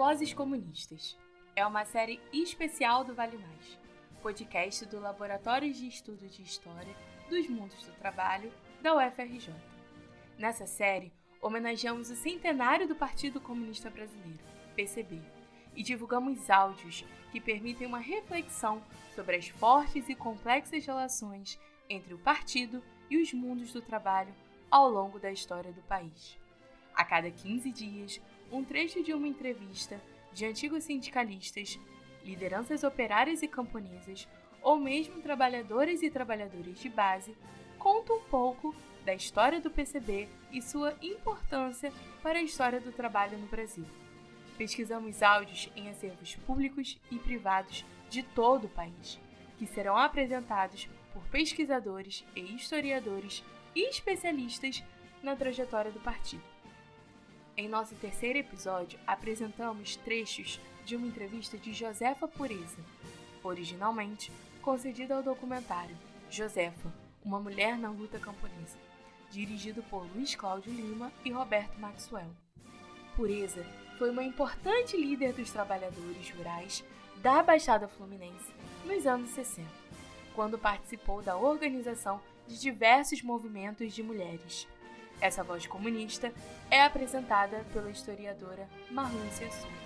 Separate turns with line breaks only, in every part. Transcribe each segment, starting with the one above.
Vozes Comunistas. É uma série especial do Vale Mais, podcast do Laboratório de Estudo de História dos Mundos do Trabalho da UFRJ. Nessa série, homenageamos o centenário do Partido Comunista Brasileiro, PCB, e divulgamos áudios que permitem uma reflexão sobre as fortes e complexas relações entre o partido e os mundos do trabalho ao longo da história do país. A cada 15 dias, um trecho de uma entrevista de antigos sindicalistas, lideranças operárias e camponesas, ou mesmo trabalhadores e trabalhadoras de base, conta um pouco da história do PCB e sua importância para a história do trabalho no Brasil. Pesquisamos áudios em acervos públicos e privados de todo o país, que serão apresentados por pesquisadores e historiadores e especialistas na trajetória do partido. Em nosso terceiro episódio, apresentamos trechos de uma entrevista de Josefa Pureza, originalmente concedida ao documentário Josefa, uma mulher na luta camponesa, dirigido por Luiz Cláudio Lima e Roberto Maxwell. Pureza foi uma importante líder dos trabalhadores rurais da Baixada Fluminense nos anos 60, quando participou da organização de diversos movimentos de mulheres essa voz comunista é apresentada pela historiadora Marlúcia Souza.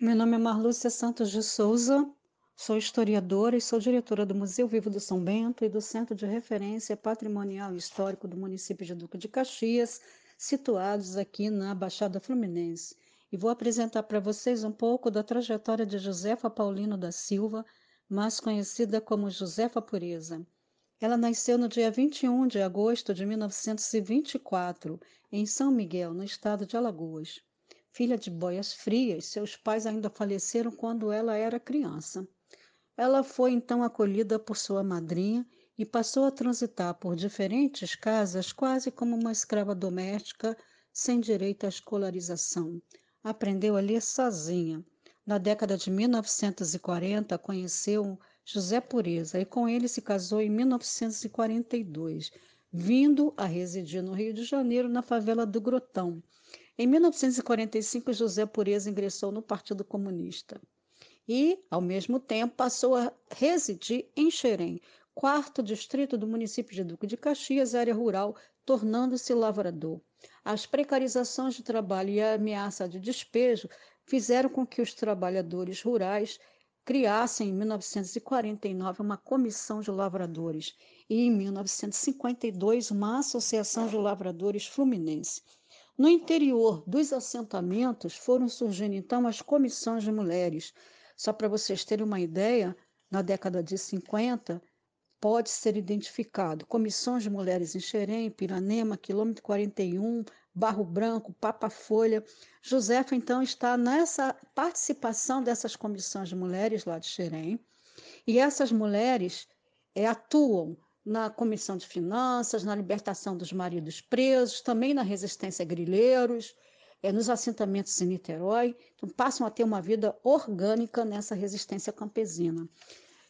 Meu nome é Marlúcia Santos de Souza, sou historiadora e sou diretora do Museu Vivo do São Bento e do Centro de Referência Patrimonial e Histórico do município de Duque de Caxias, situados aqui na Baixada Fluminense. E vou apresentar para vocês um pouco da trajetória de Josefa Paulino da Silva, mais conhecida como Josefa Pureza. Ela nasceu no dia 21 de agosto de 1924, em São Miguel, no estado de Alagoas. Filha de boias frias, seus pais ainda faleceram quando ela era criança. Ela foi então acolhida por sua madrinha e passou a transitar por diferentes casas quase como uma escrava doméstica sem direito à escolarização. Aprendeu a ler sozinha na década de 1940, conheceu José Pureza e com ele se casou em 1942, vindo a residir no Rio de Janeiro, na favela do Grotão. Em 1945, José Pureza ingressou no Partido Comunista e, ao mesmo tempo, passou a residir em Xerém, quarto distrito do município de Duque de Caxias, área rural, tornando-se lavrador. As precarizações de trabalho e a ameaça de despejo fizeram com que os trabalhadores rurais criassem em 1949 uma comissão de lavradores e em 1952 uma associação de lavradores fluminense. No interior dos assentamentos foram surgindo então as comissões de mulheres. Só para vocês terem uma ideia, na década de 50 pode ser identificado comissões de mulheres em Xerém, Piranema, quilômetro 41, Barro Branco, Papa Folha. Josefa, então, está nessa participação dessas comissões de mulheres lá de Xerém. E essas mulheres é, atuam na Comissão de Finanças, na libertação dos maridos presos, também na resistência a grileiros, é, nos assentamentos em Niterói. Então, passam a ter uma vida orgânica nessa resistência campesina.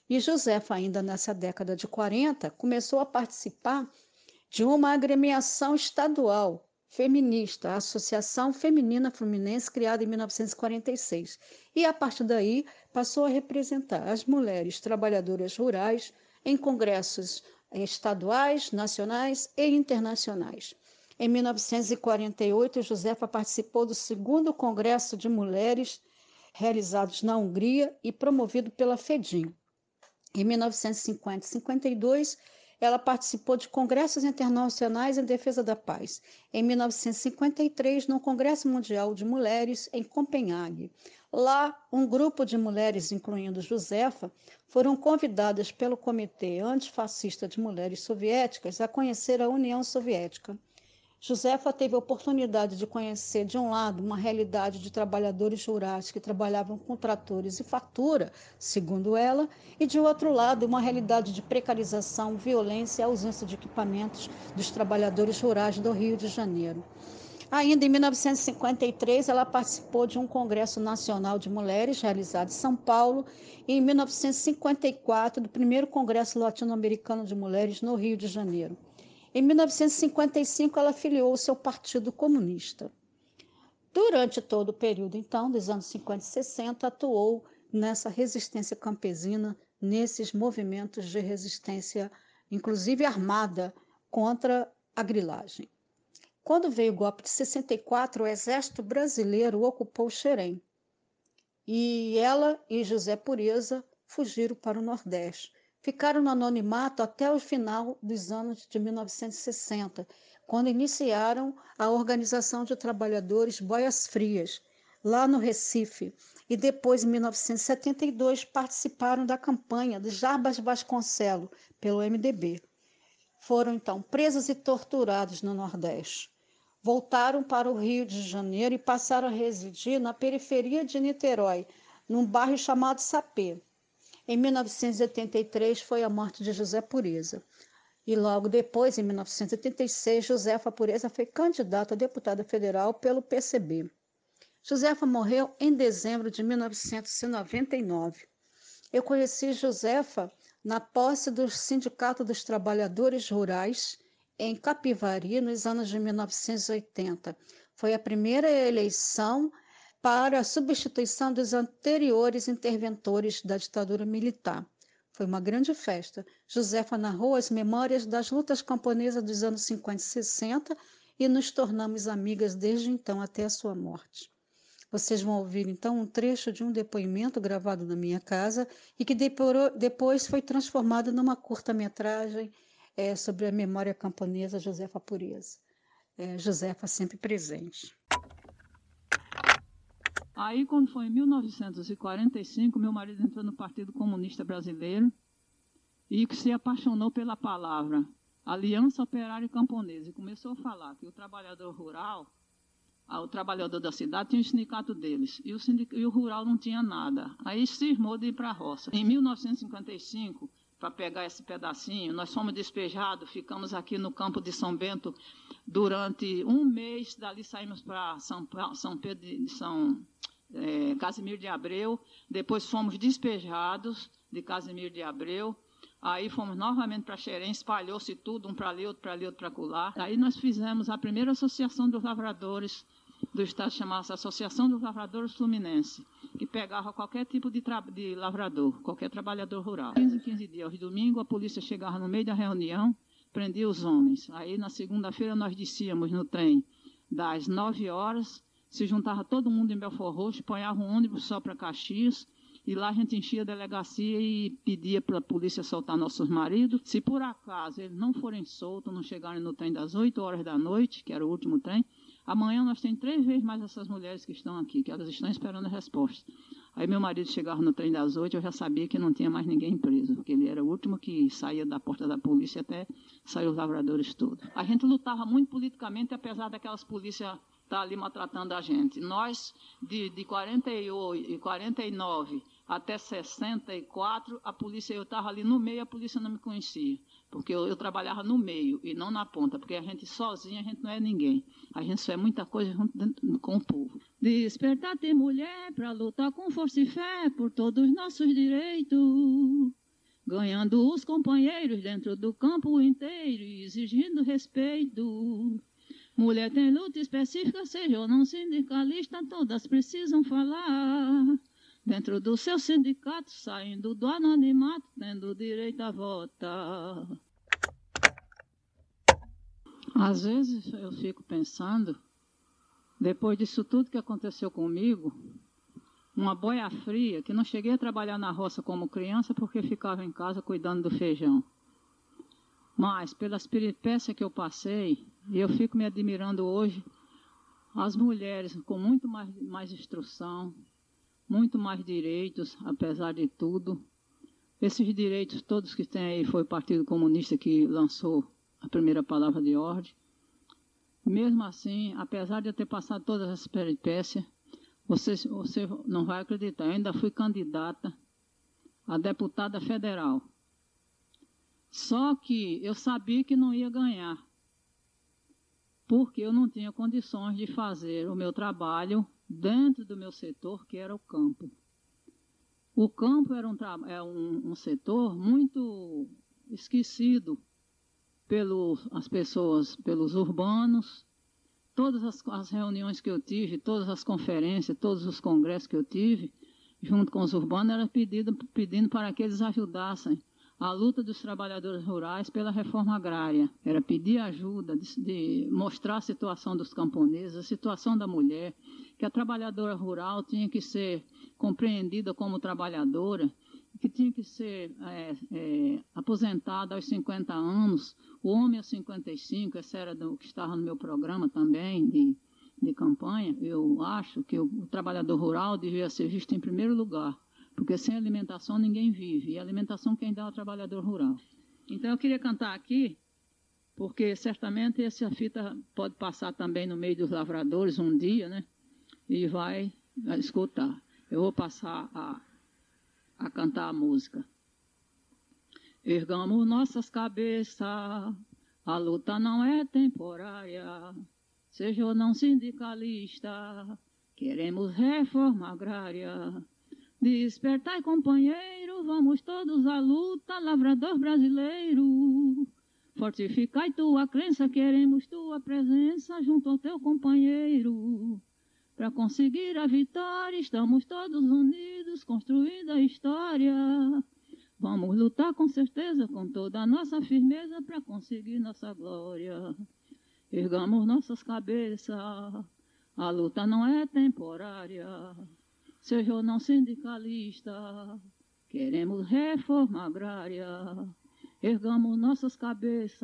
E Josefa, ainda nessa década de 40, começou a participar de uma agremiação estadual feminista, a Associação Feminina Fluminense, criada em 1946. E a partir daí passou a representar as mulheres trabalhadoras rurais em congressos estaduais, nacionais e internacionais. Em 1948, Josefa participou do segundo Congresso de Mulheres realizados na Hungria e promovido pela FEDIM. Em 1950 e 52, ela participou de congressos internacionais em defesa da paz. Em 1953, no Congresso Mundial de Mulheres, em Copenhague. Lá, um grupo de mulheres, incluindo Josefa, foram convidadas pelo Comitê Antifascista de Mulheres Soviéticas a conhecer a União Soviética. Josefa teve a oportunidade de conhecer, de um lado, uma realidade de trabalhadores rurais que trabalhavam com tratores e fatura, segundo ela, e de outro lado, uma realidade de precarização, violência e ausência de equipamentos dos trabalhadores rurais do Rio de Janeiro. Ainda em 1953, ela participou de um Congresso Nacional de Mulheres realizado em São Paulo e em 1954 do primeiro Congresso Latino-Americano de Mulheres no Rio de Janeiro. Em 1955, ela filiou-se ao Partido Comunista. Durante todo o período, então, dos anos 50 e 60, atuou nessa resistência campesina, nesses movimentos de resistência, inclusive armada, contra a grilagem. Quando veio o golpe de 64, o exército brasileiro ocupou Xerém. E ela e José Pureza fugiram para o Nordeste. Ficaram no anonimato até o final dos anos de 1960, quando iniciaram a Organização de Trabalhadores Boias Frias, lá no Recife, e depois, em 1972, participaram da campanha de Jarbas Vasconcelo, pelo MDB. Foram então presos e torturados no Nordeste voltaram para o Rio de Janeiro e passaram a residir na periferia de Niterói, num bairro chamado Sapê. Em 1983 foi a morte de José Pureza. E logo depois, em 1986, Josefa Pureza foi candidata a deputada federal pelo PCB. Josefa morreu em dezembro de 1999. Eu conheci Josefa na posse do Sindicato dos Trabalhadores Rurais em Capivari nos anos de 1980. Foi a primeira eleição para a substituição dos anteriores interventores da ditadura militar. Foi uma grande festa. Josefa narrou as memórias das lutas camponesas dos anos 50 e 60 e nos tornamos amigas desde então até a sua morte. Vocês vão ouvir então um trecho de um depoimento gravado na minha casa e que depois foi transformado numa curta-metragem é, sobre a memória camponesa Josefa Pureza. É, Josefa sempre presente.
Aí, quando foi em 1945, meu marido entrou no Partido Comunista Brasileiro e se apaixonou pela palavra Aliança Operária Camponesa e começou a falar que o trabalhador rural, o trabalhador da cidade tinha o sindicato deles e o, sindic... e o rural não tinha nada. Aí cismou de ir para a roça. Em 1955, para pegar esse pedacinho. Nós fomos despejados, ficamos aqui no campo de São Bento durante um mês. Dali saímos para São, São Pedro de São é, Casimiro de Abreu. Depois fomos despejados de Casimiro de Abreu. Aí fomos novamente para Xerém, espalhou-se tudo, um para ali, outro para ali, outro para colar. Aí nós fizemos a primeira associação dos lavradores do Estado, chamava-se Associação dos Lavradores Fluminense, que pegava qualquer tipo de, de lavrador, qualquer trabalhador rural. 15 15 dias, de domingo, a polícia chegava no meio da reunião, prendia os homens. Aí, na segunda-feira, nós descíamos no trem das 9 horas, se juntava todo mundo em Belfort Roxo, ponhava um ônibus só para Caxias, e lá a gente enchia a delegacia e pedia para a polícia soltar nossos maridos. Se por acaso eles não forem soltos, não chegarem no trem das 8 horas da noite, que era o último trem, Amanhã nós temos três vezes mais essas mulheres que estão aqui, que elas estão esperando a resposta. Aí meu marido chegava no trem das oito, eu já sabia que não tinha mais ninguém preso, porque ele era o último que saía da porta da polícia até sair os lavradores todos. A gente lutava muito politicamente, apesar daquelas polícias estar tá ali maltratando a gente. Nós, de, de 48 e 49 até 64, a polícia, eu estava ali no meio, a polícia não me conhecia. Porque eu, eu, trabalhava no meio e não na ponta, porque a gente sozinha, a gente não é ninguém. A gente só é muita coisa junto com o povo. Despertar ter mulher para lutar com força e fé por todos os nossos direitos. Ganhando os companheiros dentro do campo inteiro e exigindo respeito. Mulher tem luta específica, seja ou não sindicalista, todas precisam falar dentro do seu sindicato, saindo do anonimato, tendo direito a votar. Às vezes eu fico pensando, depois disso tudo que aconteceu comigo, uma boia fria, que não cheguei a trabalhar na roça como criança porque ficava em casa cuidando do feijão. Mas, pelas peripécias que eu passei, e eu fico me admirando hoje, as mulheres com muito mais, mais instrução, muito mais direitos, apesar de tudo. Esses direitos todos que tem aí foi o Partido Comunista que lançou a primeira palavra de ordem. Mesmo assim, apesar de eu ter passado todas essas peripécias, você, você não vai acreditar, eu ainda fui candidata a deputada federal. Só que eu sabia que não ia ganhar, porque eu não tinha condições de fazer o meu trabalho dentro do meu setor, que era o campo. O campo era um, é um, um setor muito esquecido pelas pessoas, pelos urbanos, todas as, as, reuniões que eu tive, todas as conferências, todos os congressos que eu tive, junto com os urbanos, era pedido, pedindo para que eles ajudassem a luta dos trabalhadores rurais pela reforma agrária. Era pedir ajuda, de, de mostrar a situação dos camponeses, a situação da mulher, que a trabalhadora rural tinha que ser compreendida como trabalhadora, que tinha que ser é, é, aposentada aos 50 anos, o homem aos 55, essa era do que estava no meu programa também de, de campanha. Eu acho que o, o trabalhador rural devia ser visto em primeiro lugar, porque sem alimentação ninguém vive, e alimentação quem dá é o trabalhador rural. Então eu queria cantar aqui, porque certamente essa fita pode passar também no meio dos lavradores um dia, né? E vai, vai escutar. Eu vou passar a a cantar a música. Ergamos nossas cabeças, a luta não é temporária, seja ou não sindicalista, queremos reforma agrária. Despertai, companheiro, vamos todos à luta, lavrador brasileiro. Fortificai tua crença, queremos tua presença junto ao teu companheiro. Para conseguir a vitória, estamos todos unidos, construindo a história. Vamos lutar com certeza, com toda a nossa firmeza, para conseguir nossa glória. Ergamos nossas cabeças, a luta não é temporária. Ou não sindicalista, queremos reforma agrária. Ergamos nossas cabeças,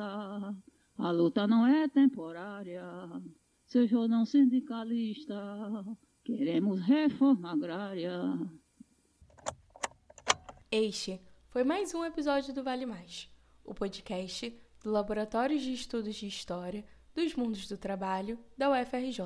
a luta não é temporária ou não sindicalista, queremos reforma agrária.
Este foi mais um episódio do Vale Mais, o podcast do Laboratório de Estudos de História dos Mundos do Trabalho da UFRJ.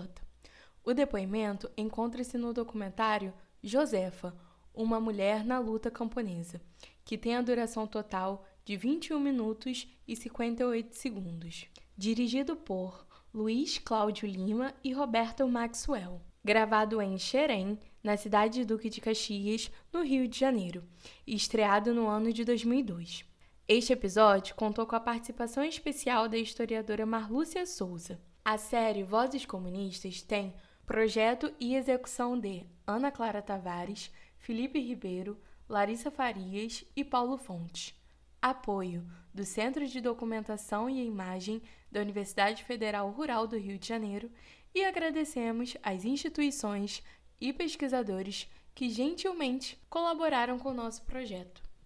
O depoimento encontra-se no documentário Josefa, uma mulher na luta camponesa, que tem a duração total de 21 minutos e 58 segundos, dirigido por Luiz Cláudio Lima e Roberto Maxwell, gravado em Xerém, na cidade de Duque de Caxias, no Rio de Janeiro, e estreado no ano de 2002. Este episódio contou com a participação especial da historiadora Marlúcia Souza. A série Vozes Comunistas tem projeto e execução de Ana Clara Tavares, Felipe Ribeiro, Larissa Farias e Paulo Fontes. Apoio do Centro de Documentação e Imagem da Universidade Federal Rural do Rio de Janeiro e agradecemos às instituições e pesquisadores que gentilmente colaboraram com o nosso projeto.